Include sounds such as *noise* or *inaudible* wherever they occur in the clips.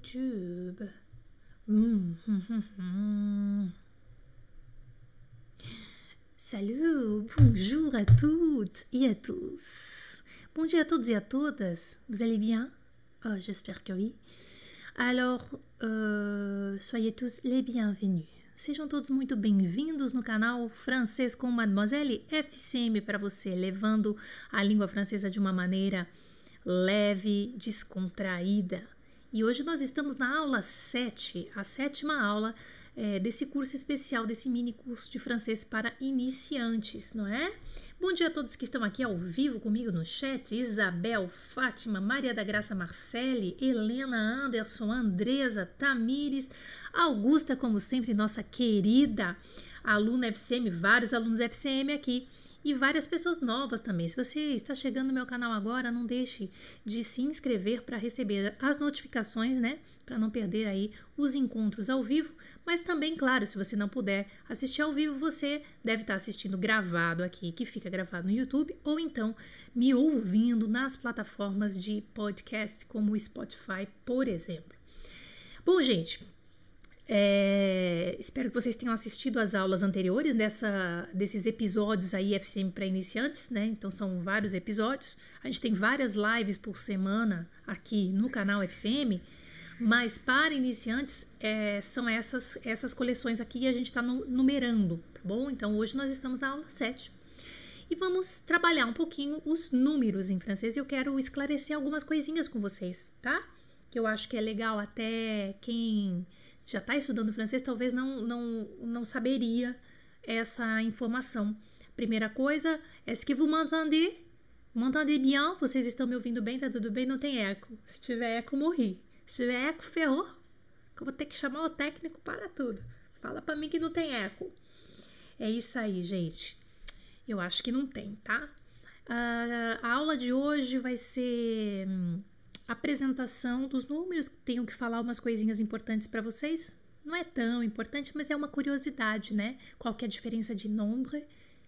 YouTube. *laughs* Salut, bonjour à toutes et à tous. Bonjour à toutes et à todas. Vous allez bien oh, J'espère que oui. Alors, euh, soyez tous les bienvenus. Sejam todos muito bem-vindos no canal Francês com Mademoiselle FCM para você, levando a língua francesa de uma maneira leve, descontraída. E hoje nós estamos na aula 7, a sétima aula é, desse curso especial, desse mini curso de francês para iniciantes, não é? Bom dia a todos que estão aqui ao vivo comigo no chat: Isabel, Fátima, Maria da Graça Marcele, Helena Anderson, Andresa, Tamires, Augusta, como sempre, nossa querida aluna FCM, vários alunos FCM aqui e várias pessoas novas também. Se você está chegando no meu canal agora, não deixe de se inscrever para receber as notificações, né? Para não perder aí os encontros ao vivo. Mas também, claro, se você não puder assistir ao vivo, você deve estar assistindo gravado aqui, que fica gravado no YouTube, ou então me ouvindo nas plataformas de podcast, como o Spotify, por exemplo. Bom, gente, é, espero que vocês tenham assistido às aulas anteriores dessa, desses episódios aí FCM para iniciantes, né? Então são vários episódios. A gente tem várias lives por semana aqui no canal FCM, mas para iniciantes é, são essas, essas coleções aqui e a gente está numerando, tá bom? Então hoje nós estamos na aula 7 e vamos trabalhar um pouquinho os números em francês. Eu quero esclarecer algumas coisinhas com vocês, tá? Que eu acho que é legal até quem já está estudando francês, talvez não, não, não saberia essa informação. Primeira coisa, est-ce que vous m'entendez? M'entendez bien? Vocês estão me ouvindo bem? Tá tudo bem? Não tem eco. Se tiver eco, morri. Se tiver eco, ferrou. Eu vou ter que chamar o técnico para tudo. Fala para mim que não tem eco. É isso aí, gente. Eu acho que não tem, tá? Uh, a aula de hoje vai ser hum, apresentação dos números, tenho que falar umas coisinhas importantes para vocês. Não é tão importante, mas é uma curiosidade, né? Qual que é a diferença de nombre,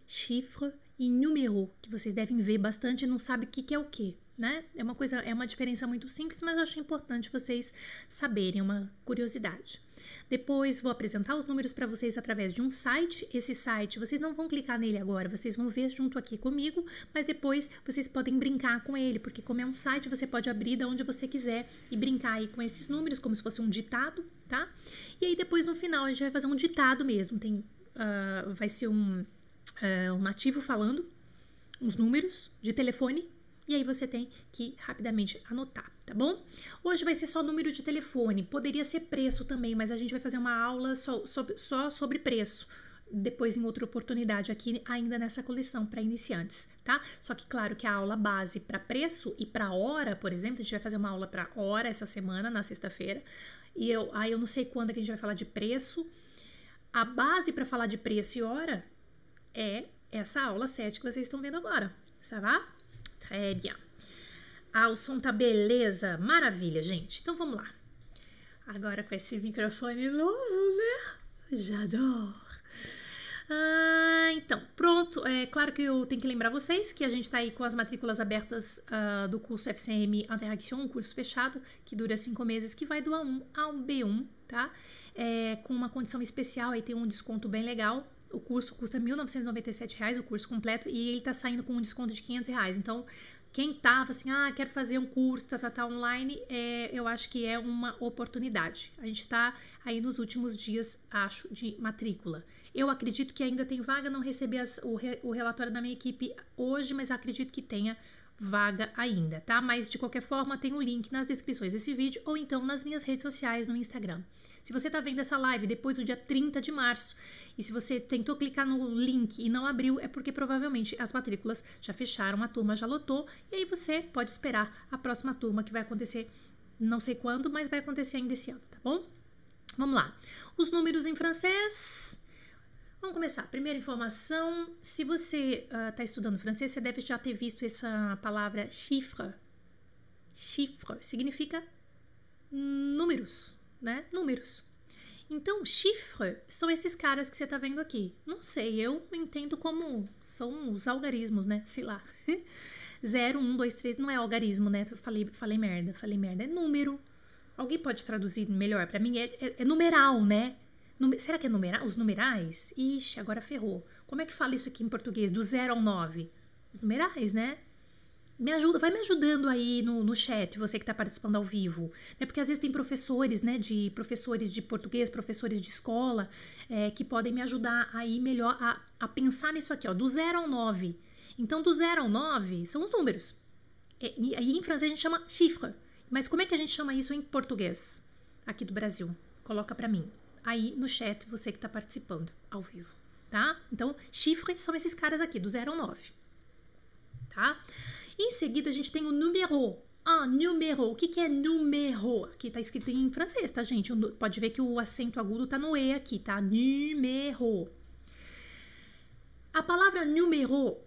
chiffre e número, que vocês devem ver bastante e não sabem o que, que é o que, né? É uma coisa, é uma diferença muito simples, mas eu acho importante vocês saberem, uma curiosidade. Depois vou apresentar os números para vocês através de um site. Esse site, vocês não vão clicar nele agora, vocês vão ver junto aqui comigo, mas depois vocês podem brincar com ele, porque como é um site, você pode abrir da onde você quiser e brincar aí com esses números, como se fosse um ditado, tá? E aí depois no final a gente vai fazer um ditado mesmo. Tem, uh, vai ser um, uh, um nativo falando uns números de telefone e aí você tem que rapidamente anotar, tá bom? Hoje vai ser só número de telefone, poderia ser preço também, mas a gente vai fazer uma aula só sobre, só sobre preço. Depois, em outra oportunidade, aqui ainda nessa coleção para iniciantes, tá? Só que, claro, que a aula base para preço e para hora, por exemplo, a gente vai fazer uma aula para hora essa semana, na sexta-feira, e eu, aí eu não sei quando que a gente vai falar de preço. A base para falar de preço e hora é essa aula 7 que vocês estão vendo agora, tá? Très bien. Ah, o som tá beleza. Maravilha, gente. Então vamos lá. Agora com esse microfone novo, né? J'adore. Ah, então, pronto. É claro que eu tenho que lembrar vocês que a gente está aí com as matrículas abertas uh, do curso FCM Interaction, um curso fechado que dura cinco meses, que vai do A1 ao B1, tá? É, com uma condição especial, aí tem um desconto bem legal o curso custa R$ 1.997, o curso completo, e ele está saindo com um desconto de R$ reais. Então, quem tava assim, ah, quero fazer um curso, tá, tá, tá online, é, eu acho que é uma oportunidade. A gente está aí nos últimos dias, acho, de matrícula. Eu acredito que ainda tem vaga, não recebi as, o, re, o relatório da minha equipe hoje, mas acredito que tenha vaga ainda, tá? Mas de qualquer forma, tem o um link nas descrições desse vídeo ou então nas minhas redes sociais no Instagram. Se você está vendo essa live depois do dia 30 de março e se você tentou clicar no link e não abriu, é porque provavelmente as matrículas já fecharam, a turma já lotou e aí você pode esperar a próxima turma que vai acontecer não sei quando, mas vai acontecer ainda esse ano, tá bom? Vamos lá. Os números em francês. Vamos começar. Primeira informação: se você está uh, estudando francês, você deve já ter visto essa palavra chiffre. Chiffre significa números, né? Números. Então, chifre são esses caras que você tá vendo aqui. Não sei, eu entendo como são os algarismos, né? Sei lá. 0, 1, 2, 3 não é algarismo, né? Eu falei, falei merda, falei merda. É número. Alguém pode traduzir melhor para mim? É, é, é, numeral, né? Numer, será que é? Os numerais? Ixi, agora ferrou. Como é que fala isso aqui em português? Do 0 ao 9? Os numerais, né? me ajuda, vai me ajudando aí no, no chat, você que está participando ao vivo. Né? Porque às vezes tem professores, né, de professores de português, professores de escola, é, que podem me ajudar aí melhor a, a pensar nisso aqui, ó, do 0 ao 9. Então, do 0 ao 9 são os números. É, e, aí em francês a gente chama chiffre. Mas como é que a gente chama isso em português? Aqui do Brasil. Coloca para mim. Aí no chat, você que está participando ao vivo, tá? Então, chifre são esses caras aqui, do 0 ao 9. Tá? Em seguida, a gente tem o número. Ah, número. O que, que é número? Aqui tá escrito em francês, tá, gente? Pode ver que o acento agudo tá no E aqui, tá? Número. A palavra número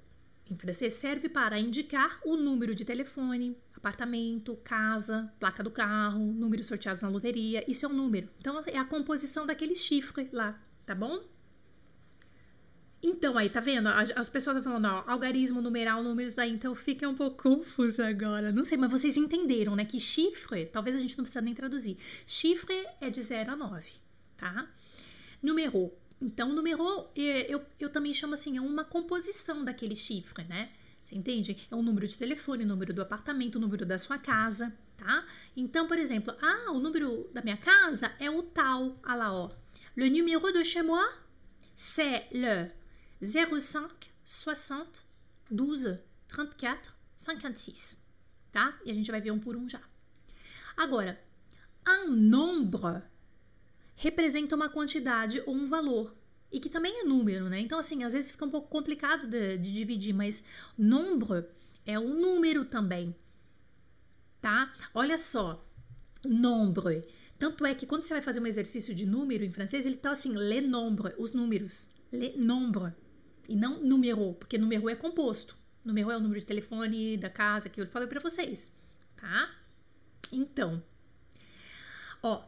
em francês serve para indicar o número de telefone, apartamento, casa, placa do carro, números sorteados na loteria. Isso é um número. Então é a composição daquele chifre lá, tá bom? Então, aí, tá vendo? As pessoas estão falando, ó, algarismo, numeral, números, aí, então fica um pouco *laughs* confuso agora. Não sei, mas vocês entenderam, né? Que chifre, talvez a gente não precisa nem traduzir. Chifre é de 0 a 9, tá? Número. Então, número, é, eu, eu também chamo assim, é uma composição daquele chifre, né? Você entende? É o número de telefone, o número do apartamento, o número da sua casa, tá? Então, por exemplo, ah, o número da minha casa é o tal, ah lá, ó. Le numéro de chez moi, c'est le 05 60 12 34 56, tá? E a gente vai ver um por um já. Agora, un nombre representa uma quantidade ou um valor e que também é número, né? Então, assim, às vezes fica um pouco complicado de, de dividir, mas nombre é um número também, tá? Olha só, nombre. Tanto é que quando você vai fazer um exercício de número em francês, ele tá assim, le nombre, os números, le nombre e não número, porque número é composto. Número é o número de telefone da casa que eu falei para vocês, tá? Então, ó,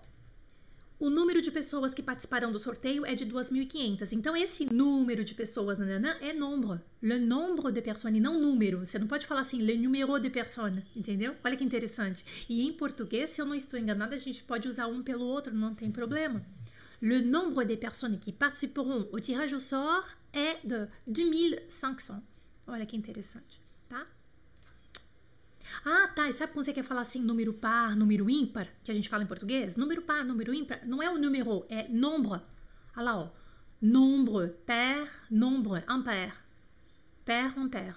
o número de pessoas que participarão do sorteio é de 2.500. Então, esse número de pessoas nanana, é nombre. Le nombre de personnes, não número. Você não pode falar assim, le numéro de personnes, entendeu? Olha que interessante. E em português, se eu não estou enganada, a gente pode usar um pelo outro, não tem problema. Le nombre de personnes qui participeront au tirage au sort é de 2500. Olha que interessante? Ah, tá. E sabe quando você quer falar assim, número par, número ímpar, que a gente fala em português? Número par, número ímpar, não é o número, é nombre. Olha lá, ó. Nombre, pair, nombre, impair. Pair, impair.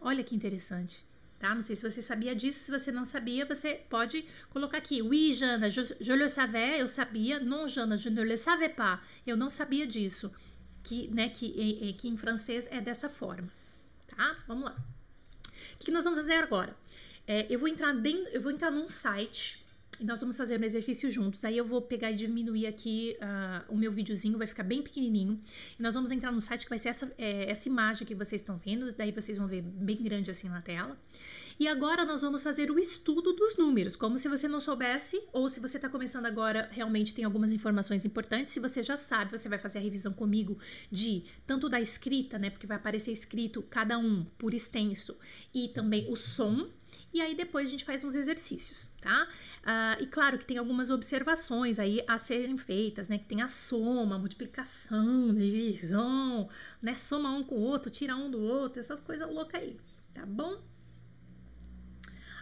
Olha que interessante. Tá? Não sei se você sabia disso. Se você não sabia, você pode colocar aqui. Oui, Jana, je, je le savais, eu sabia. Non, Jana, je ne le savais pas. Eu não sabia disso que, né, que, que em francês é dessa forma, tá? Vamos lá. O que nós vamos fazer agora? É, eu vou entrar dentro, eu vou entrar num site e nós vamos fazer um exercício juntos. Aí eu vou pegar e diminuir aqui uh, o meu videozinho, vai ficar bem pequenininho. E nós vamos entrar no site que vai ser essa, é, essa imagem que vocês estão vendo, daí vocês vão ver bem grande assim na tela. E agora nós vamos fazer o estudo dos números, como se você não soubesse, ou se você está começando agora, realmente tem algumas informações importantes. Se você já sabe, você vai fazer a revisão comigo de tanto da escrita, né? Porque vai aparecer escrito cada um por extenso, e também o som. E aí depois a gente faz uns exercícios, tá? Uh, e claro que tem algumas observações aí a serem feitas, né? Que tem a soma, multiplicação, divisão, né? Soma um com o outro, tira um do outro, essas coisas loucas aí, tá bom?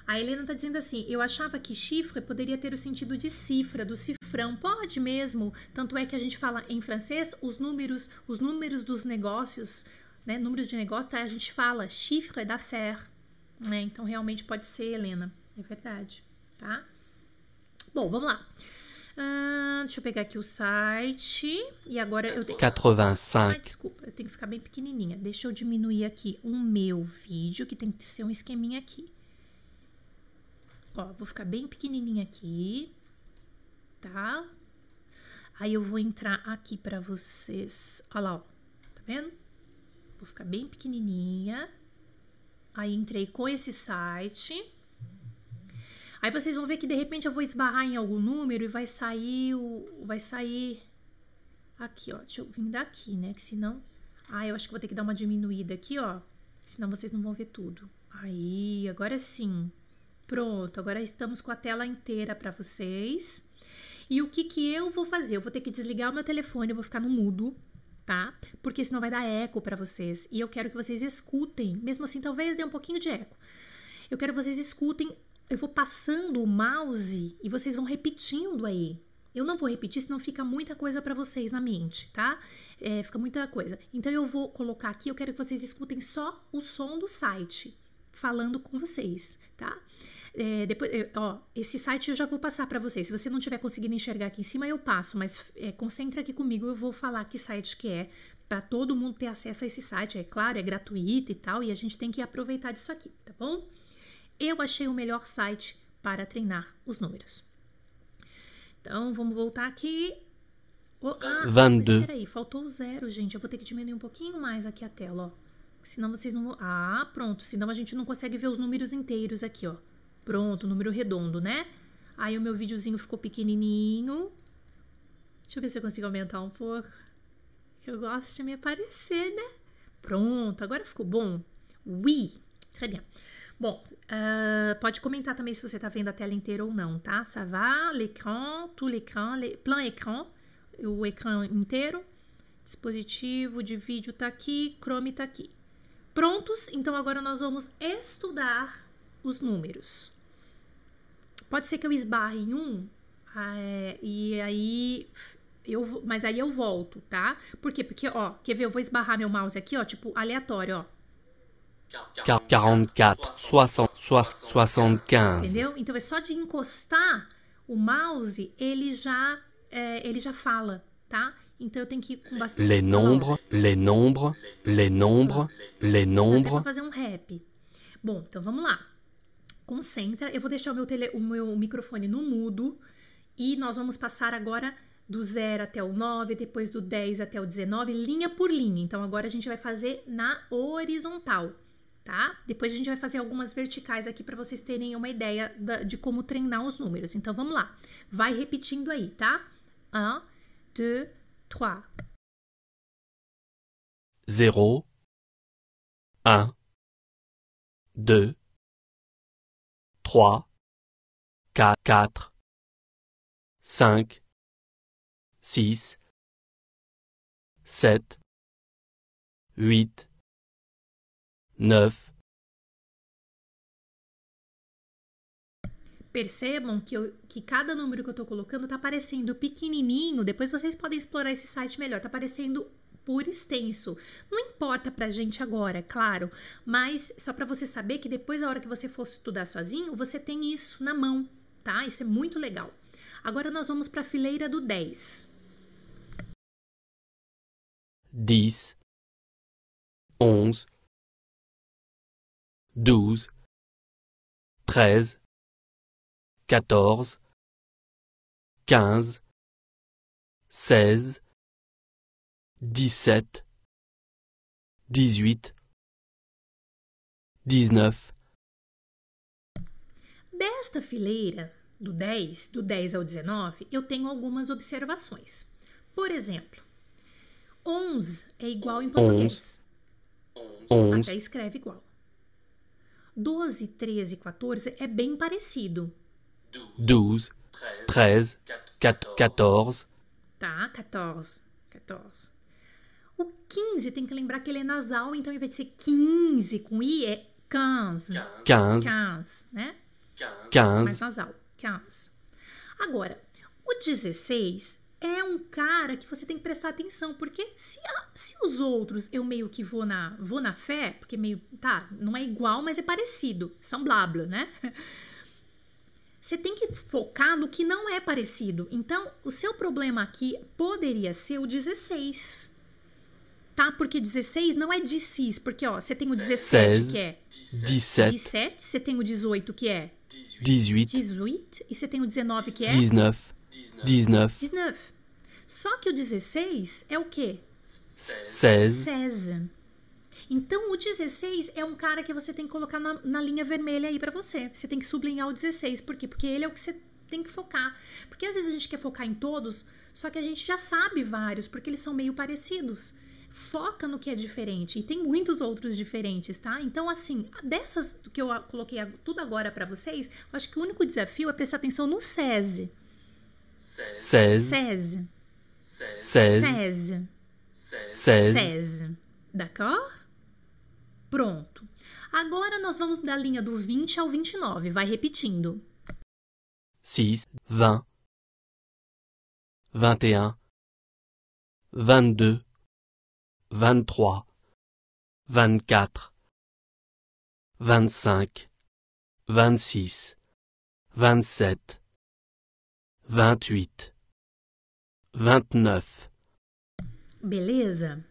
A Helena está dizendo assim: eu achava que chifre poderia ter o sentido de cifra, do cifrão. Pode mesmo. Tanto é que a gente fala em francês os números, os números dos negócios, né? Números de negócio, tá? a gente fala chiffre d'affaires. Né? Então realmente pode ser, Helena. É verdade, tá? Bom, vamos lá. Uh, deixa eu pegar aqui o site. E agora eu tenho. 85. Ah, desculpa, eu tenho que ficar bem pequenininha. Deixa eu diminuir aqui o meu vídeo, que tem que ser um esqueminha aqui. Ó, vou ficar bem pequenininha aqui, tá? Aí eu vou entrar aqui para vocês. Olha lá, ó. Tá vendo? Vou ficar bem pequenininha. Aí entrei com esse site. Aí vocês vão ver que de repente eu vou esbarrar em algum número e vai sair o vai sair aqui, ó. Deixa eu vir daqui, né? Que senão Ah, eu acho que vou ter que dar uma diminuída aqui, ó. Senão vocês não vão ver tudo. Aí, agora sim. Pronto, agora estamos com a tela inteira para vocês. E o que que eu vou fazer? Eu vou ter que desligar o meu telefone, eu vou ficar no mudo, tá? Porque senão vai dar eco para vocês. E eu quero que vocês escutem. Mesmo assim, talvez dê um pouquinho de eco. Eu quero que vocês escutem. Eu vou passando o mouse e vocês vão repetindo aí. Eu não vou repetir, senão fica muita coisa para vocês na mente, tá? É, fica muita coisa. Então eu vou colocar aqui, eu quero que vocês escutem só o som do site falando com vocês, tá? É, depois, ó, esse site eu já vou passar para vocês. Se você não tiver conseguindo enxergar aqui em cima, eu passo, mas é, concentra aqui comigo, eu vou falar que site que é, para todo mundo ter acesso a esse site. É claro, é gratuito e tal, e a gente tem que aproveitar disso aqui, tá bom? Eu achei o melhor site para treinar os números. Então, vamos voltar aqui. Oh, ah, 22. Peraí, faltou o zero, gente. Eu vou ter que diminuir um pouquinho mais aqui a tela, ó. Senão vocês não vão... Ah, pronto. Senão a gente não consegue ver os números inteiros aqui, ó. Pronto, número redondo, né? Aí o meu videozinho ficou pequenininho. Deixa eu ver se eu consigo aumentar um pouco. Que eu gosto de me aparecer, né? Pronto, agora ficou bom. Oui, très bien. Bom, uh, pode comentar também se você tá vendo a tela inteira ou não, tá? Ça va, l'écran, tout l'écran, plein écran, o ecrã inteiro. Dispositivo de vídeo tá aqui, Chrome tá aqui. Prontos? Então agora nós vamos estudar os números. Pode ser que eu esbarre em um, é, e aí eu, mas aí eu volto, tá? Por quê? Porque, ó, quer ver? Eu vou esbarrar meu mouse aqui, ó, tipo, aleatório, ó. 44, 60, 75. Entendeu? Então é só de encostar o mouse, ele já, é, ele já fala, tá? Então eu tenho que ir com bastante. Les nombres, les nombres, les nombres, les nombres. pra fazer um rap. Bom, então vamos lá. Concentra. Eu vou deixar o meu, tele, o meu microfone no mudo. E nós vamos passar agora do 0 até o 9, depois do 10 até o 19, linha por linha. Então agora a gente vai fazer na horizontal, tá? Depois a gente vai fazer algumas verticais aqui para vocês terem uma ideia da- de como treinar os números. Então vamos lá. Vai repetindo aí, tá? 1, 2, 3. 0, 1, 2, 3, 4, 5, 6, 7, 8, 9, Percebam que, eu- que cada número que eu tô colocando tá aparecendo pequenininho. Depois vocês podem explorar esse site melhor. Tá aparecendo por extenso. Não importa pra gente agora, é claro. Mas só pra você saber que depois, a hora que você for estudar sozinho, você tem isso na mão, tá? Isso é muito legal. Agora nós vamos pra fileira do 10. 10, 11, 12, 13, 14, 15, 16, 17, 18, 19, Desta fileira, do 10, do 10 ao 19, eu tenho algumas observações. Por exemplo, 11 é igual em português. 11, Até escreve igual. 12, 13 e 14 é bem parecido, 12, 13, 14, tá? 14, 14. O 15 tem que lembrar que ele é nasal, então ao invés de ser 15 com i, é 15. 15, 15, né? mais 15, nasal. 15. Agora, o 16 é um cara que você tem que prestar atenção, porque se, a- se os outros eu meio que vou na, vou na fé, porque meio, tá, não é igual, mas é parecido, são blá blá, né? Você tem que focar no que não é parecido. Então, o seu problema aqui poderia ser o 16. Tá? Porque 16 não é de cis, porque ó, você tem o 17 16, que é 17, 17, você tem o 18 que é 18, 18 e você tem o 19 que é 19, 19, 19. Só que o 16 é o quê? 16, 16. Então o 16 é um cara que você tem que colocar na, na linha vermelha aí pra você. Você tem que sublinhar o 16. Por quê? Porque ele é o que você tem que focar. Porque às vezes a gente quer focar em todos, só que a gente já sabe vários, porque eles são meio parecidos. Foca no que é diferente. E tem muitos outros diferentes, tá? Então, assim, dessas que eu coloquei tudo agora para vocês, eu acho que o único desafio é prestar atenção no SESI. SESI. seize, SESI. seize, SESI. D'accord? Pronto. Agora nós vamos da linha do 20 ao 29. Vai repetindo. six, vingt, vingt et un, vingt-deux, vingt-trois, vingt-quatre, vingt-cinq, vingt-six, vingt-sept, vingt-huit, vingt-neuf, Beleza?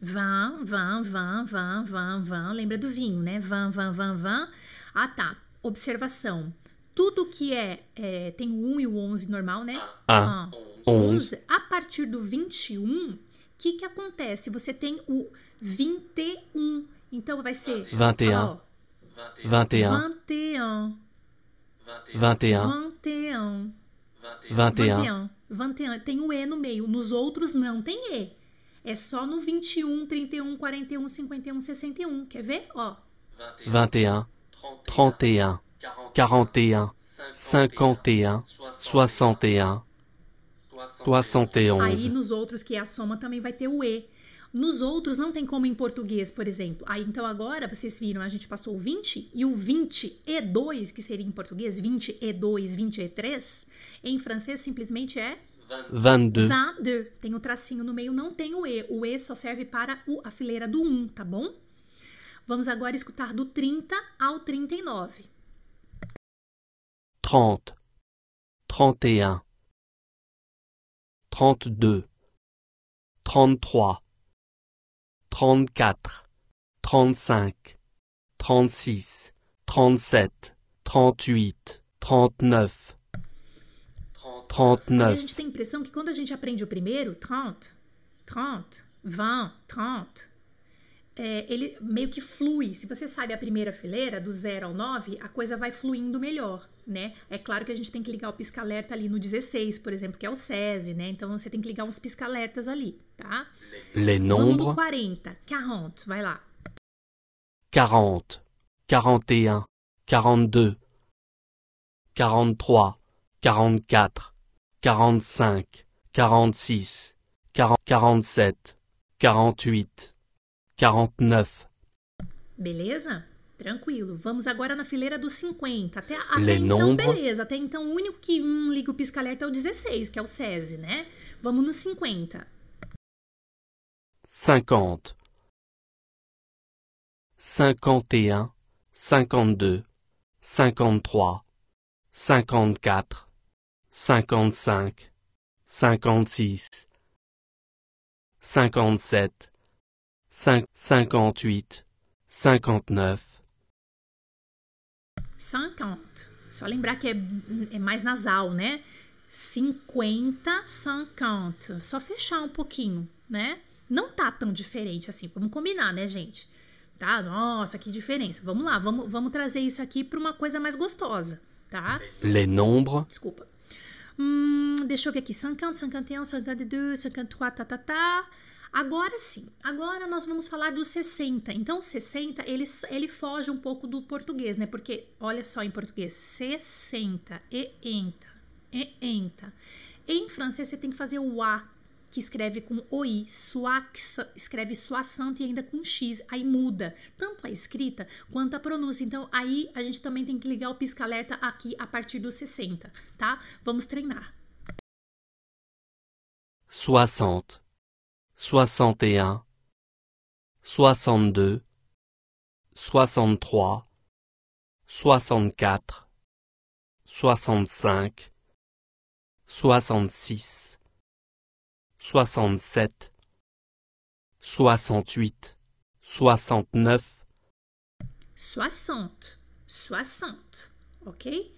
Vã, vã, vã, vã, vã, vã. Lembra do vinho, né? Vã, vã, vã, vã. Ah, tá. Observação. Tudo que é, é, tem o 1 e o 11 normal, né? un, Ah, onze, 11. A partir do 21, o que, que acontece? Você tem o 21. Então vai ser. 21. 21. 21. 21. 21. 21. 21. Tem o E no meio. Nos outros não tem E. É só no 21, 31, 41, 51, 61. Quer ver? Ó. 21. 31. 41. 41 51, 61, Doação T11. Aí nos outros, que é a soma, também vai ter o E. Nos outros não tem como em português, por exemplo. Aí então agora vocês viram, a gente passou o 20 e o 20 e 2, que seria em português 20 e 2, 20 e 3, em francês simplesmente é 22. 22. Tem o tracinho no meio, não tem o e. O e só serve para o, a fileira do 1, tá bom? Vamos agora escutar do 30 ao 39. 30 31 trente-deux, trente-trois, trente-quatre, trente-cinq, trente-six, trente-sept, trente-huit, trente-neuf, a gente tem a impressão que quando a gente aprende o primeiro, 30, 30, 20, 30, é, ele meio que flui. Se você sabe a primeira fileira, do 0 ao 9, a coisa vai fluindo melhor, né? É claro que a gente tem que ligar o pisca-alerta ali no 16, por exemplo, que é o SESI, né? Então você tem que ligar uns pisca-alertas ali, tá? les nombres 40, 40, vai lá. quarante, quarante et un, quarante-deux, quarante-trois, quarante-quatre, quarante-cinq, quarante-six, quarante- quarante-sept, quarante-huit, quarante-neuf, Beleza? Tranquilo. Vamos agora na fileira dos 50. Até, até Le então, nombre. beleza. Até então, o único que hum, liga o pisca-alerta é o 16, que é o SESI, né? Vamos no 50. cinquante, cinquante et un, cinquante-deux, cinquante-trois, cinquante-quatre, cinquante-cinq, cinquante-six, cinquante-sept, cinq- cinquante-huit, cinquante-neuf, 50. Só lembrar que é, é mais nasal, né? 50, 50. Só fechar um pouquinho, né? Não tá tão diferente assim. Vamos combinar, né, gente? Tá? Nossa, que diferença. Vamos lá, vamos, vamos trazer isso aqui para uma coisa mais gostosa, tá? les nombres Desculpa. Hum, deixa eu ver aqui. 50, 51, 52, 53, tá, tá, tá. Agora sim. Agora nós vamos falar do 60. Então, o 60, ele, ele foge um pouco do português, né? Porque, olha só em português. 60. E enta. E enta. Em francês, você tem que fazer o A, que escreve com OI. Soax, escreve soixante e ainda com X. Aí muda tanto a escrita quanto a pronúncia. Então, aí a gente também tem que ligar o pisca-alerta aqui a partir do 60, tá? Vamos treinar. soixante, soixante et un, soixante-deux, soixante-trois, soixante-quatre, soixante-cinq, soixante-six, soixante-sept, soixante-huit, soixante-neuf, 60. 60. Ok?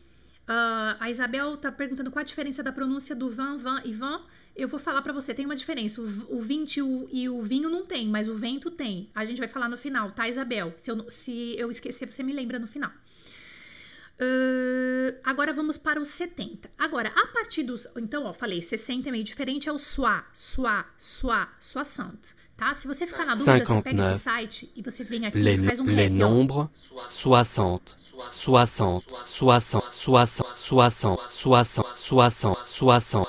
Ah, a Isabel tá perguntando qual a diferença da pronúncia do van, van e van? Eu vou falar pra você, tem uma diferença. O, o 20 e o, e o vinho não tem, mas o vento tem. A gente vai falar no final, tá, Isabel? Se eu, se eu esquecer, você me lembra no final. Ah, agora vamos para os 70. Agora, a partir dos. Então, ó, falei, 60 é meio diferente, é o soa, soa, soa, soixante. Tá? Se você ficar na dúvida, você pega 59. esse site e você vem aqui Les, e faz um les nombres 60, 60, 60, 60, 60, 60, 60, 60,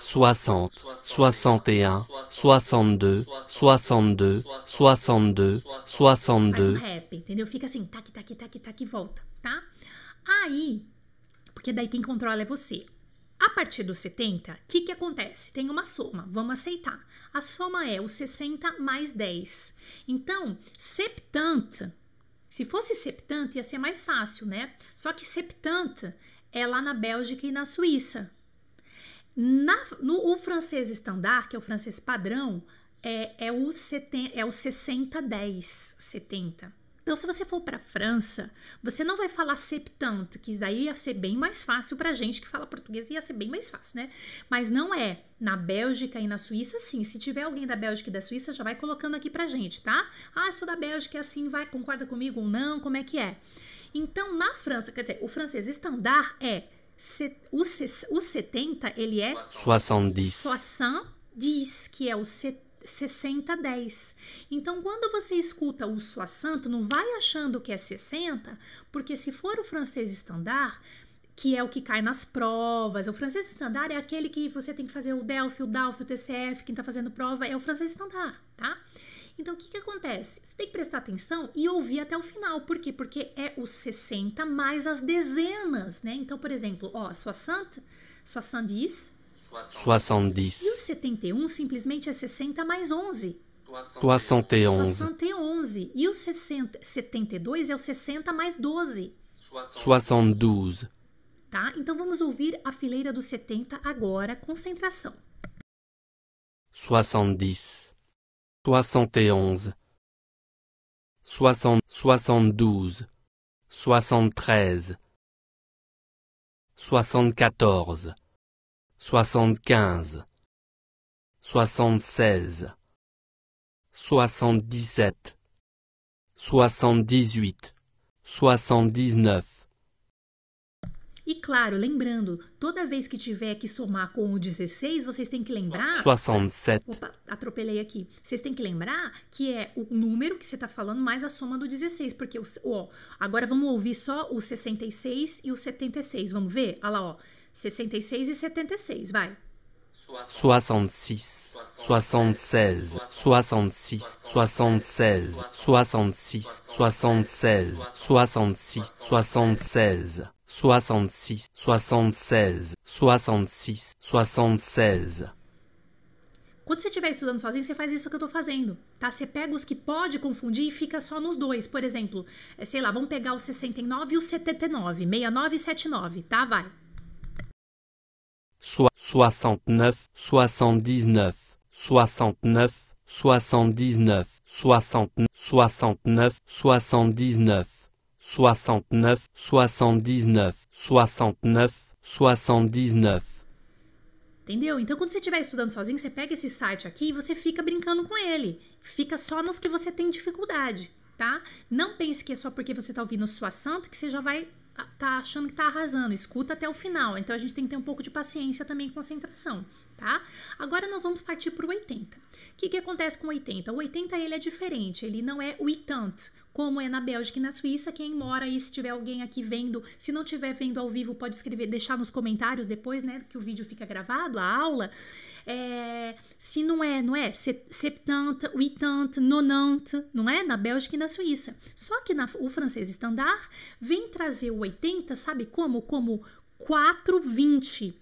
60, 60, 61, 62, 62, 62, Faz um 62. rap, entendeu? Fica assim, tac, tac, tac, tac e volta, tá? Aí, porque daí quem controla é você. A partir dos 70, o que, que acontece? Tem uma soma, vamos aceitar. A soma é o 60 mais 10. Então, septante, se fosse septante ia ser mais fácil, né? Só que septante é lá na Bélgica e na Suíça. Na- no o francês standard, que é o francês padrão, é, é o, seten, é o 60-10, 70. Então, se você for para a França, você não vai falar septante, que isso daí ia ser bem mais fácil para gente que fala português, ia ser bem mais fácil, né? Mas não é. Na Bélgica e na Suíça, sim. Se tiver alguém da Bélgica e da Suíça, já vai colocando aqui pra gente, tá? Ah, sou da Bélgica, é assim, vai, concorda comigo ou não? Como é que é? Então, na França, quer dizer, o francês standard é o, se- o 70, ele é 70, 70, que é o se- 60-10. Então, quando você escuta o 60, não vai achando que é 60, porque se for o francês standard, que é o que cai nas provas, o francês standard é aquele que você tem que fazer o DELF, o DALF, o TCF, quem tá fazendo prova é o francês standard, tá? Então, o que que acontece? Você tem que prestar atenção e ouvir até o final. Por quê? Porque é os 60 mais as dezenas, né? Então, por exemplo, ó, 60, 70, e o 70, 71 simplesmente é 60 mais 11. 71, 61. E o 60, 72 é o 60 mais 12, 72, tá? Então vamos ouvir a fileira do 70 agora, concentração. 70, 71, 60, 72, 73, 74, 75, 76, 77, 78, 69, E claro, lembrando, toda vez que tiver que somar com o 16, vocês têm que lembrar 67, Opa, atropelei aqui. Vocês têm que lembrar que é o número que você tá falando mais a soma do 16, porque o, ó, agora vamos ouvir só o 66 e o 76. Vamos ver? Olha lá, ó. 66 e 76, vai. 66, 76, 66, 76, 66, 76, 66, 76, 66, 76, 66, 76. Quando você estiver estudando sozinho, você faz isso que eu tô fazendo, tá? Você pega os que pode confundir e fica só nos dois. Por exemplo, é, sei lá, vamos pegar o 69 e o 79, 69 e 79, tá? Vai. So- 69, 79, 69, 79, 60, 69, 79, 69, 69, 69, 69. Entendeu? Então, quando você estiver estudando sozinho, você pega esse site aqui e você fica brincando com ele. Fica só nos que você tem dificuldade, tá? Não pense que é só porque você tá ouvindo sua santa que você já vai tá achando que tá arrasando. Escuta até o final. Então, a gente tem que ter um pouco de paciência também e concentração, tá? Agora, nós vamos partir pro 80. O que que acontece com o 80? O 80, ele é diferente. Ele não é o 80, como é na Bélgica e na Suíça. Quem mora aí, se tiver alguém aqui vendo, se não tiver vendo ao vivo, pode escrever, deixar nos comentários depois, né, que o vídeo fica gravado, a aula. É, se não é, não é? Se- 70, 80, 90, não é? Na Bélgica e na Suíça. Só que na, o francês standard vem trazer o 80, sabe como? Como 420,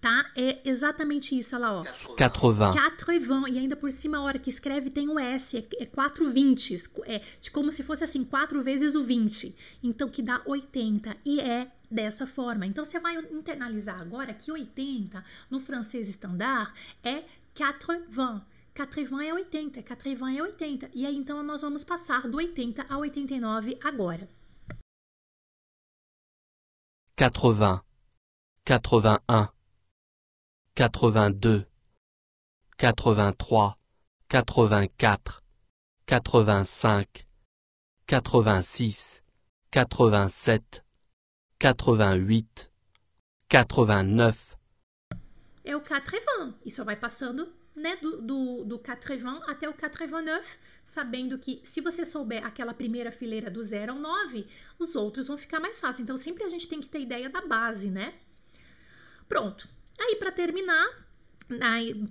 tá? É exatamente isso, olha lá, ó. 80, 80, e ainda por cima, a hora que escreve tem o S, é, é 4 20, é como se fosse assim, 4 vezes o 20, então que dá 80, e é dessa forma. Então você vai internalizar agora que 80 no francês standard é 80. 80 é 80, 80 é 80. E aí então nós vamos passar do 80 ao 89 agora. 80, 81, 82, 83, 84, 85, 86, 87, 88, 89, É o 80, e só vai passando né, do, do, do 80 até o 89, sabendo que se você souber aquela primeira fileira do 0 ao 9, os outros vão ficar mais fáceis. Então, sempre a gente tem que ter ideia da base, né? Pronto. Aí, para terminar,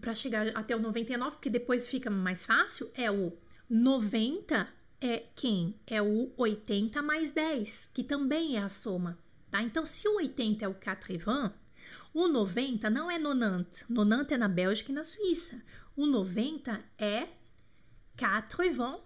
para chegar até o 99, porque depois fica mais fácil, é o 90 é quem? É o 80 mais 10, que também é a soma, tá? Então, se o 80 é o 80, o 90 não é 90. 90 é na Bélgica e na Suíça. O 90 é 80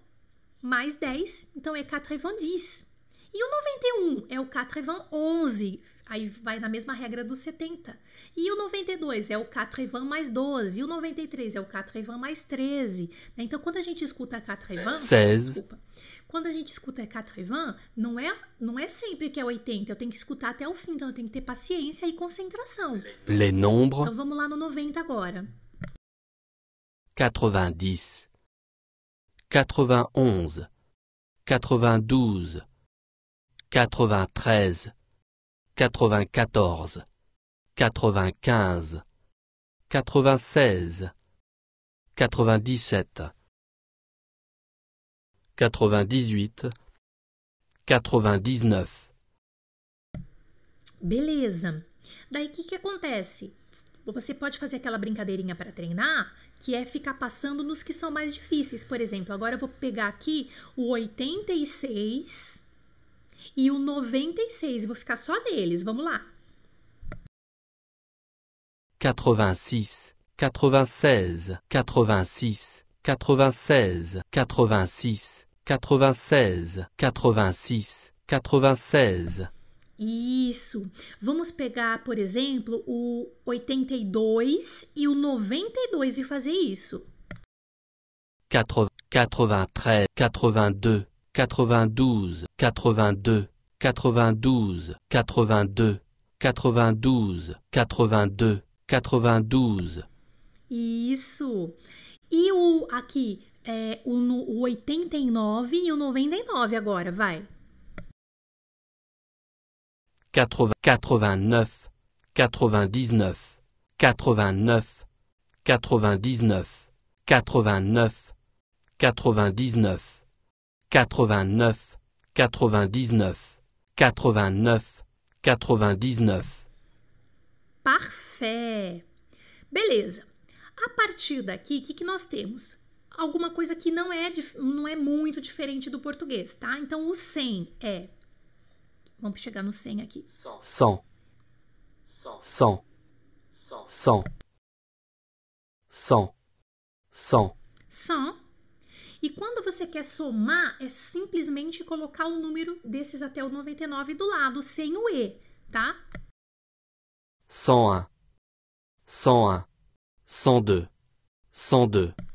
mais 10, então é 90. E o 91 é o 91, aí vai na mesma regra do 70. E o 92 é o 80 mais 12, e o 93 é o 80 mais 13. Né? Então, quando a gente escuta 80, desculpa, quando a gente escuta 80, não é, não é sempre que é 80, eu tenho que escutar até o fim, então eu tenho que ter paciência e concentração. Les nombres. Então vamos lá no 90 agora. 90, 91, 92, 93, 94, 95, 96, 97, 98, 99. Beleza. Daí o que, que acontece? Você pode fazer aquela brincadeirinha para treinar, que é ficar passando nos que são mais difíceis. Por exemplo, agora eu vou pegar aqui o 86 e o 96. Vou ficar só neles. Vamos lá. 86, 96, 86, 96, 86, 96, 86, 96. Isso. Vamos pegar, por exemplo, o 82 e o 92 e fazer isso. 83, 82, 92, 82, 92, 82, 92, 82, 92. Isso. E o aqui, é, o, o 89 e o 99 agora, vai. 80, 89, 99, 89, 99, 89, 99, 89, 99, 89, 99. Parfait. Beleza. A partir daqui, o que, que nós temos? Alguma coisa que não é, não é muito diferente do português, tá? Então, o 100 é... Vamos chegar no 100 aqui. 100. 100. 100. 100. 100. 100. E quando você quer somar, é simplesmente colocar o número desses até o 99 do lado, sem o E, tá? 101. 101. 102, 102.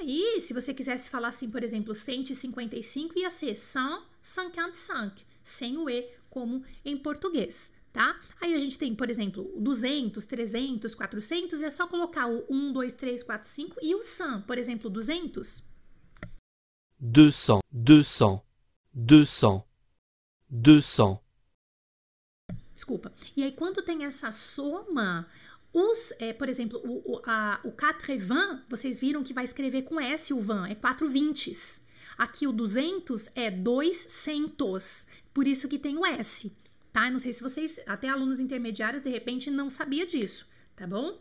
Aí, se você quisesse falar assim, por exemplo, 155, ia ser 155, sem o E, como em português, tá? Aí a gente tem, por exemplo, 200, 300, 400, é só colocar o 1, 2, 3, 4, 5 e o 100, por exemplo, 200. 200, 200, 200, 200. Desculpa. E aí, quando tem essa soma, os, é, por exemplo, o, o, a, o 80, vocês viram que vai escrever com S o van, é 4 vintes. Aqui o 200 é 200, por isso que tem o S, tá? Eu não sei se vocês, até alunos intermediários, de repente não sabia disso, tá bom?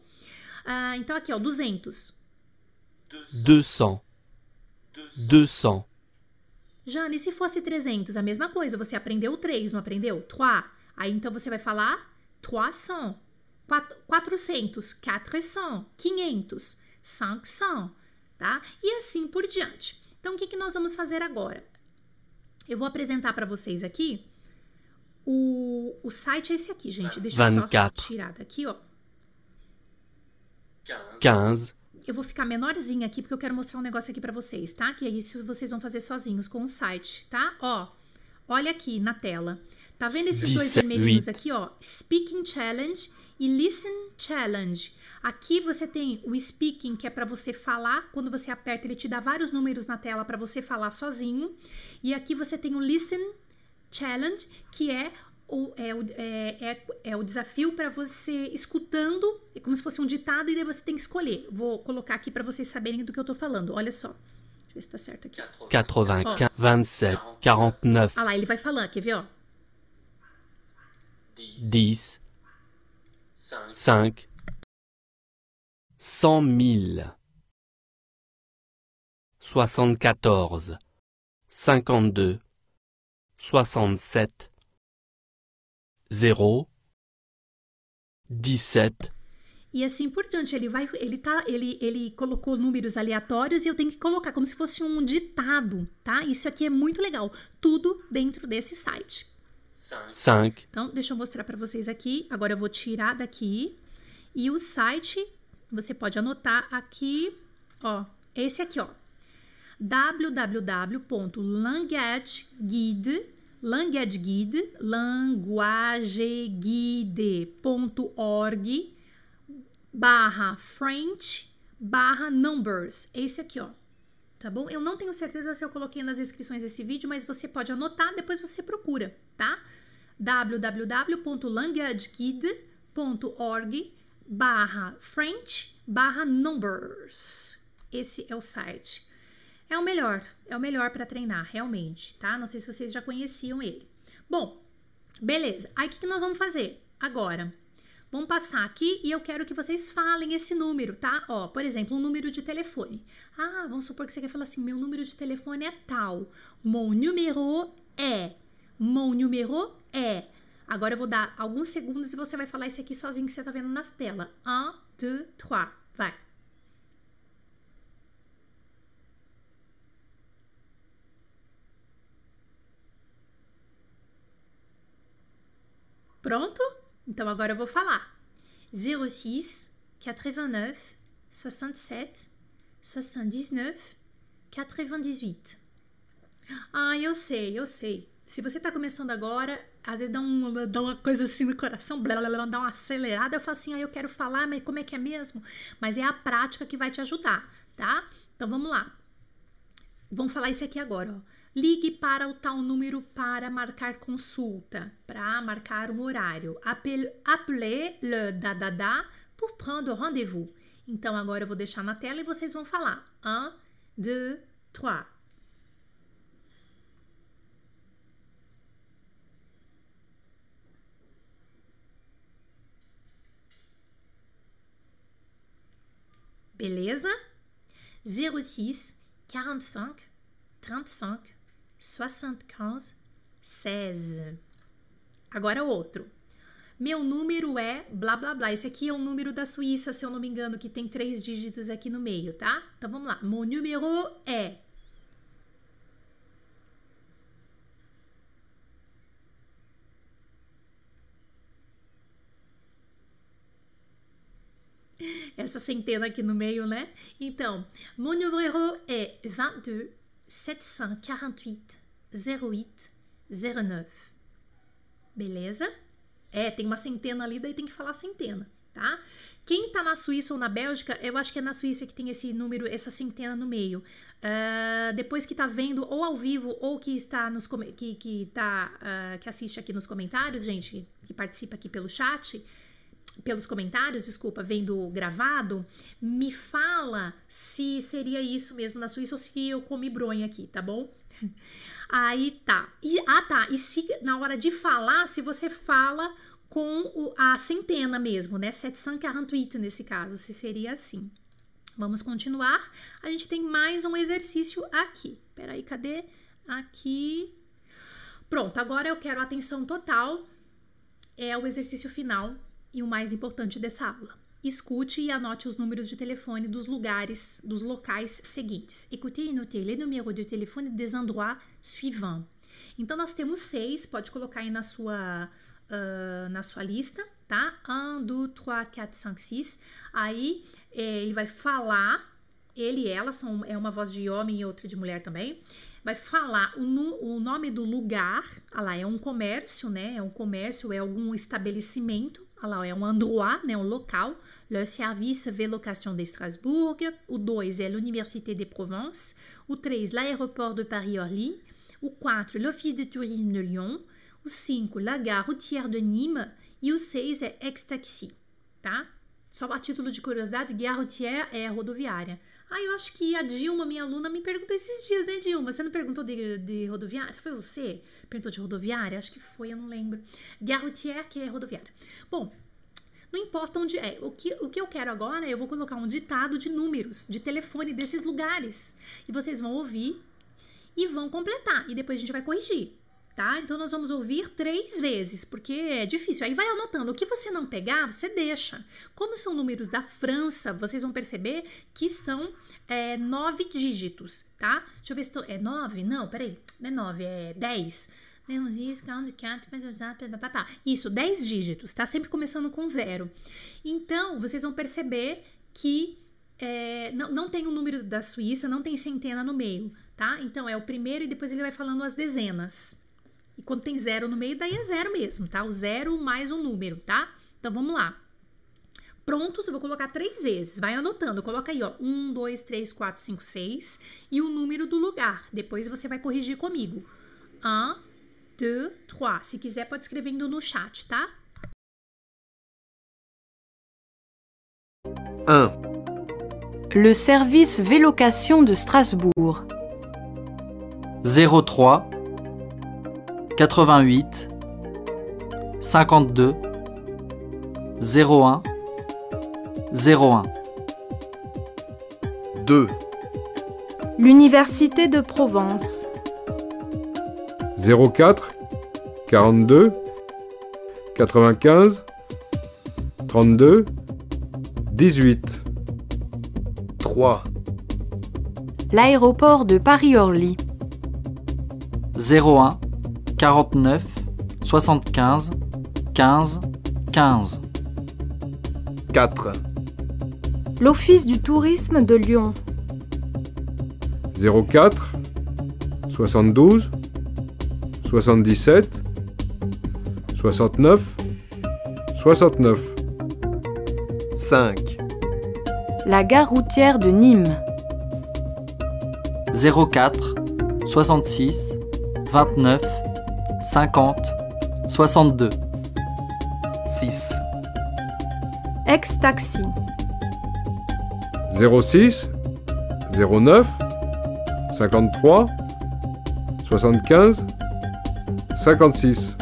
Ah, então aqui, ó, 200. 200. 200. Jane, e se fosse 300? A mesma coisa, você aprendeu 3, não aprendeu? 3. Aí então você vai falar 300. 400, 400, 500, 500, tá? E assim por diante. Então, o que, que nós vamos fazer agora? Eu vou apresentar para vocês aqui o, o site é esse aqui, gente. Deixa eu só tirar daqui, ó. 15. Eu vou ficar menorzinha aqui porque eu quero mostrar um negócio aqui para vocês, tá? Que aí vocês vão fazer sozinhos com o site, tá? Ó, olha aqui na tela. Tá vendo esses dois vermelhinhos aqui, ó? Speaking Challenge e Listen Challenge. Aqui você tem o speaking, que é para você falar. Quando você aperta, ele te dá vários números na tela para você falar sozinho. E aqui você tem o Listen Challenge, que é o, é, o, é, é, é o desafio para você escutando, é como se fosse um ditado, e daí você tem que escolher. Vou colocar aqui para vocês saberem do que eu tô falando. Olha só. Deixa eu ver se tá certo aqui. 95, 27, 49, Ah lá, ele vai falando, quer ver, ó? 10, 5, 100 000, 74, 52, 67, 0, 17, E assim por diante, ele vai, ele tá, ele, ele colocou números aleatórios e eu tenho que colocar como se fosse um ditado, tá? Isso aqui é muito legal, tudo dentro desse site. 5, Então, deixa eu mostrar para vocês aqui. Agora eu vou tirar daqui e o site, você pode anotar aqui, ó, esse aqui, ó. www.languageguide languageguide languageguide.org barra French barra numbers. Esse aqui, ó. Tá bom? Eu não tenho certeza se eu coloquei nas descrições desse vídeo, mas você pode anotar, depois você procura, tá? www.languageguide.org barra French barra numbers. Esse é o site. É o melhor, é o melhor para treinar, realmente, tá? Não sei se vocês já conheciam ele. Bom, beleza. Aí o que, que nós vamos fazer agora? Vamos passar aqui e eu quero que vocês falem esse número, tá? Ó, por exemplo, um número de telefone. Ah, vamos supor que você quer falar assim: meu número de telefone é tal. Mon numéro é. Mon numéro é. Agora eu vou dar alguns segundos e você vai falar esse aqui sozinho que você tá vendo nas telas. Un, deux, trois. Vai. Pronto? Então agora eu vou falar. 06 89 67 79 98. Ah, eu sei, eu sei. Se você tá começando agora, às vezes dá, um, dá uma coisa assim no coração, blá, blá, blá, dá uma acelerada, eu falo assim, ah, eu quero falar, mas como é que é mesmo? Mas é a prática que vai te ajudar, tá? Então vamos lá. Vamos falar isso aqui agora, ó. Ligue para o tal número para marcar consulta, para marcar um horário. Appel- Appelez le dadada pour prendre rendez-vous. Então agora eu vou deixar na tela e vocês vão falar. Un, deux, trois. Beleza? 06 45 35 75 16. Agora outro. Meu número é blá blá blá. Esse aqui é o número da Suíça, se eu não me engano, que tem três dígitos aqui no meio, tá? Então vamos lá. Mon número é. Essa centena aqui no meio, né? Então, mon número é 22 748 08 09. Beleza? É, tem uma centena ali, daí tem que falar centena, tá? Quem tá na Suíça ou na Bélgica, eu acho que é na Suíça que tem esse número, essa centena no meio. Ah, depois que tá vendo ou ao vivo ou que está nos que, que tá ah, que assiste aqui nos comentários, gente, que participa aqui pelo chat, pelos comentários, desculpa, vendo gravado, me fala se seria isso mesmo na Suíça ou se eu comi bronha aqui, tá bom? *laughs* Aí tá. E, ah, tá. E se na hora de falar, se você fala com o- a centena mesmo, né? 748 nesse caso, se seria assim. Vamos continuar. A gente tem mais um exercício aqui. Peraí, cadê? Aqui. Pronto, agora eu quero atenção total. É o exercício final e o mais importante dessa aula. Escute e anote os números de telefone dos lugares, dos locais seguintes. Écoutez et notez les numéros de telefone des endroits suivants. Então, nós temos seis, pode colocar aí na sua, ah, na sua lista, tá? Um, dois, três, quatro, cinco, seis. Aí, eh, ele vai falar, ele e ela, são, é uma voz de homem e outra de mulher também. Vai falar o, o nome do lugar, ah lá, é um comércio, né? É um comércio, é algum estabelecimento. Ah lá, é um endroit, né? Um local. Le service Vélocation de Strasbourg. O 2 é l'Université de Provence. O 3, l'aéroport de Paris-Orly. O 4, l'Office de Tourisme de Lyon. O 5, La Gare Routière de Nîmes. E o 6 é Ex-Taxi, tá? Só a título de curiosidade, Gare Routière é rodoviária. Ah, eu acho que a Dilma, minha aluna, me perguntou esses dias, né, Dilma? Você não perguntou de, de rodoviária? Foi você? Perguntou de rodoviária? Acho que foi, eu não lembro. Gare Routière, que é rodoviária. Bom, não importa onde é. O que, o que eu quero agora é eu vou colocar um ditado de números, de telefone desses lugares. E vocês vão ouvir e vão completar. E depois a gente vai corrigir tá? Então nós vamos ouvir três vezes, porque é difícil. Aí vai anotando. O que você não pegar, você deixa. Como são números da França, vocês vão perceber que são é, nove dígitos, tá? Deixa eu ver se tô, é nove? Não, peraí. Não é nove, é dez. Isso, dez dígitos, tá? Sempre começando com zero. Então, vocês vão perceber que é, não, não tem o número da Suíça, não tem centena no meio, tá? Então, é o primeiro e depois ele vai falando as dezenas, e quando tem zero no meio, daí é zero mesmo, tá? O zero mais um número, tá? Então vamos lá. Prontos, eu vou colocar três vezes. Vai anotando. Coloca aí, ó. Um, dois, três, quatro, cinco, seis. E o número do lugar. Depois você vai corrigir comigo. Un, deux, trois. Se quiser, pode escrevendo no chat, tá? Un. Le service Vélocation de Strasbourg. 03 88 52 01 01 2 L'Université de Provence. 04 42 95 32 18 3 L'aéroport de Paris-Orly. 01 49 75 15 15. 4. L'Office du tourisme de Lyon. 04 72 77 69 69. 5. La gare routière de Nîmes. 04 66 29 50, 62. 6. Ex-taxi. 06, 09, 53, 75, 56.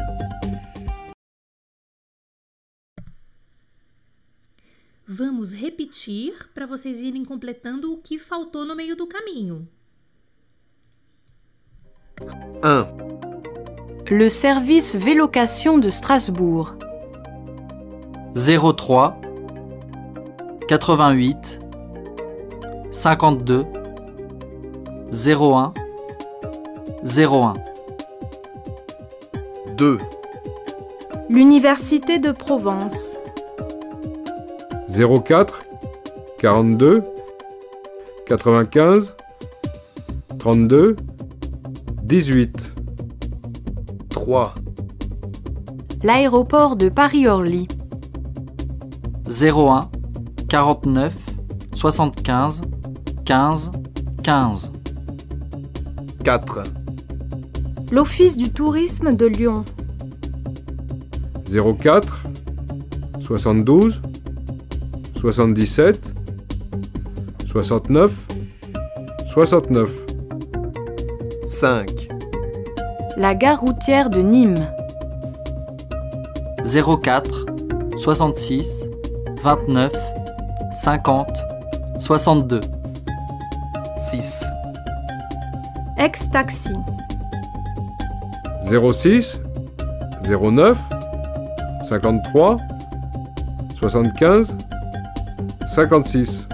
Vamos repetir para vocês irem completando o que faltou no meio do caminho. 1. Le service Vélocation de Strasbourg. 03 88 52 01 01 2 L'Université de Provence. 04 42 95 32 18 L'aéroport de Paris-Orly. 01 49 75 15 15. 4. L'Office du tourisme de Lyon. 04 72 77 69 69. 5. La gare routière de Nîmes. 04 66 29 50 62. 6. Ex-taxi. 06 09 53 75 56.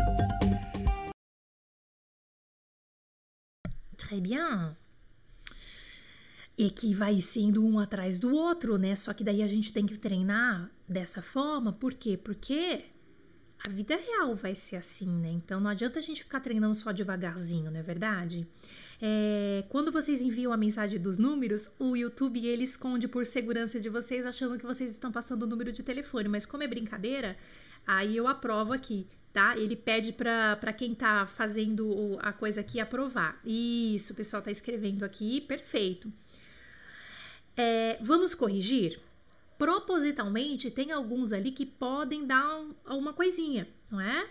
Que vai sendo um atrás do outro, né? Só que daí a gente tem que treinar dessa forma, por quê? Porque a vida real vai ser assim, né? Então não adianta a gente ficar treinando só devagarzinho, não é verdade? É, quando vocês enviam a mensagem dos números, o YouTube ele esconde por segurança de vocês, achando que vocês estão passando o número de telefone, mas como é brincadeira, aí eu aprovo aqui, tá? Ele pede para quem tá fazendo a coisa aqui aprovar. Isso, o pessoal tá escrevendo aqui, perfeito. É, vamos corrigir? Propositalmente, tem alguns ali que podem dar um, uma coisinha, não é?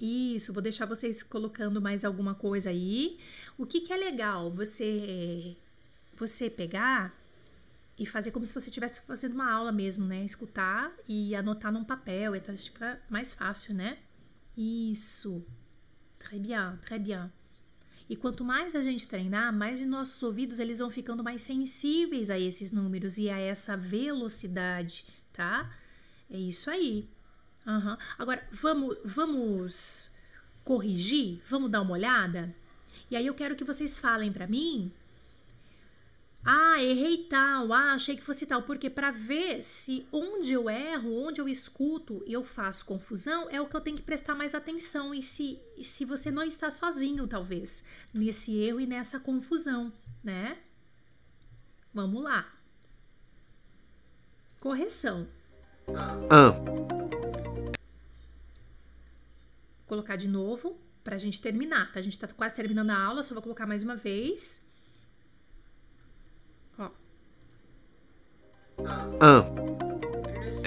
Isso, vou deixar vocês colocando mais alguma coisa aí. O que, que é legal? Você, você pegar e fazer como se você estivesse fazendo uma aula mesmo, né? Escutar e anotar num papel, é tipo, mais fácil, né? Isso. Très bien, très bien. E quanto mais a gente treinar, mais de nossos ouvidos eles vão ficando mais sensíveis a esses números e a essa velocidade, tá? É isso aí. Uhum. Agora, vamos, vamos corrigir? Vamos dar uma olhada? E aí eu quero que vocês falem para mim. Ah, errei tal. Ah, achei que fosse tal. Porque para ver se onde eu erro, onde eu escuto e eu faço confusão, é o que eu tenho que prestar mais atenção. E se, se você não está sozinho, talvez, nesse erro e nessa confusão, né? Vamos lá. Correção. Um colocar de novo para a gente terminar, tá? A gente tá quase terminando a aula, só vou colocar mais uma vez. 1.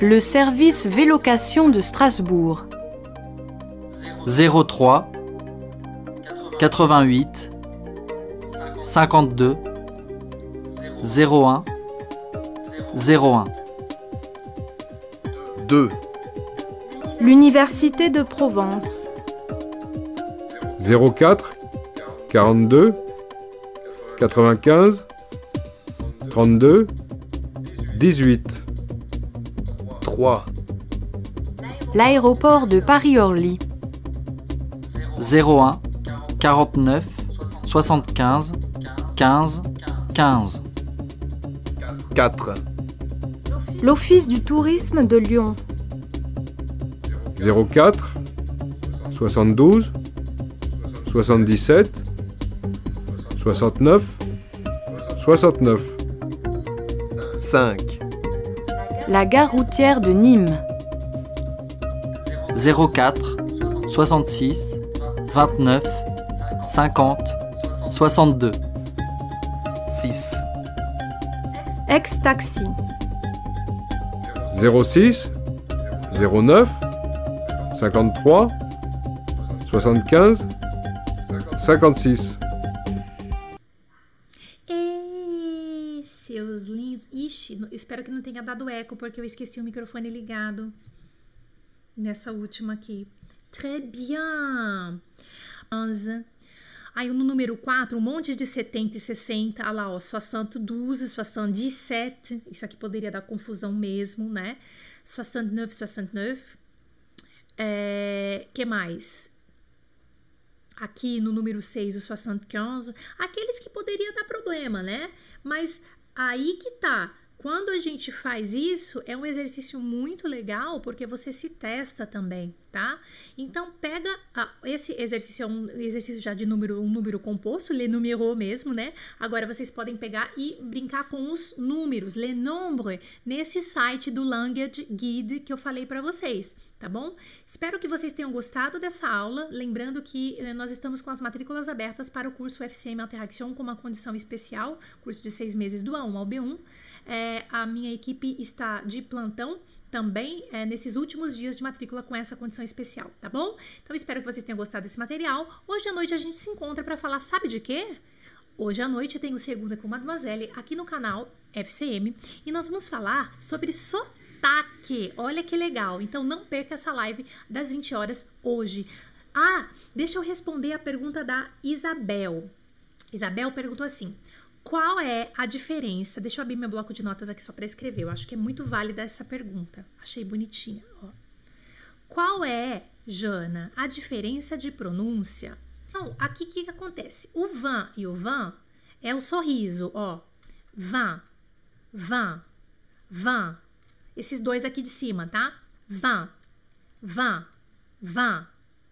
Le service Vélocation de Strasbourg. 03 88 52 01 01 2. L'Université de Provence. 04 42 95 32 18 3. L'aéroport de Paris-Orly. 01 49 75 15 15 4. L'Office du tourisme de Lyon. 04 72 77 69 69 5. La gare routière de Nîmes. 04 66 29 50 62 6. Ex-taxi. 06 09 53 75 56 Ixi, espero que não tenha dado eco, porque eu esqueci o microfone ligado nessa última aqui. Très bien. 11. Aí no número 4, um monte de 70 e 60. Olha lá, ó, 72, 77. Isso aqui poderia dar confusão mesmo, né? 69, 69. É, que mais? Aqui no número 6, o 75. Aqueles que poderia dar problema, né? Mas aí que tá. Quando a gente faz isso, é um exercício muito legal porque você se testa também, tá? Então pega a, esse exercício é um exercício já de número um número composto, le numéro mesmo, né? Agora vocês podem pegar e brincar com os números, le nombre, nesse site do Language Guide que eu falei para vocês tá bom? Espero que vocês tenham gostado dessa aula. Lembrando que eh, nós estamos com as matrículas abertas para o curso FCM Interaction com uma condição especial, curso de seis meses do A1 ao B1. É, a minha equipe está de plantão também é, nesses últimos dias de matrícula com essa condição especial, tá bom? Então espero que vocês tenham gostado desse material. Hoje à noite a gente se encontra para falar, sabe de quê? Hoje à noite tem o Segunda com Mademoiselle aqui no canal FCM e nós vamos falar sobre sotaque. Olha que legal! Então não perca essa live das 20 horas hoje. Ah, deixa eu responder a pergunta da Isabel. Isabel perguntou assim: qual é a diferença? Deixa eu abrir meu bloco de notas aqui só para escrever. Eu acho que é muito válida essa pergunta. Achei bonitinha. Ó. Qual é, Jana, a diferença de pronúncia? Então, aqui o que, que acontece? O van e o van é o sorriso, ó. Van, van, van. Esses dois aqui de cima, tá? Van, van, van,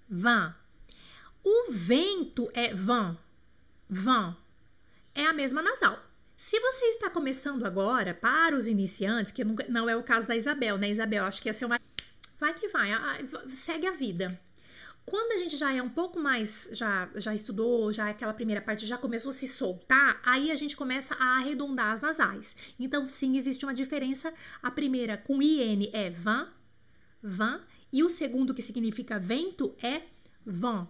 van. O vento é van, van é a mesma nasal. Se você está começando agora, para os iniciantes, que não é o caso da Isabel, né, Isabel? Acho que ia ser uma. Vai que vai, segue a vida. Quando a gente já é um pouco mais, já, já estudou, já aquela primeira parte já começou a se soltar, aí a gente começa a arredondar as nasais. Então, sim, existe uma diferença. A primeira com IN é van, van, e o segundo, que significa vento, é vent,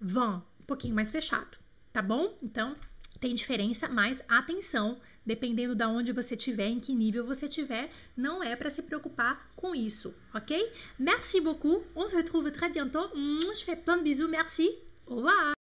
vent, um pouquinho mais fechado, tá bom? Então, tem diferença, mas atenção, dependendo da onde você estiver, em que nível você estiver, não é para se preocupar com isso, ok? Merci beaucoup, on se retrouve très bientôt. Je fais plein de bisous, merci, au revoir!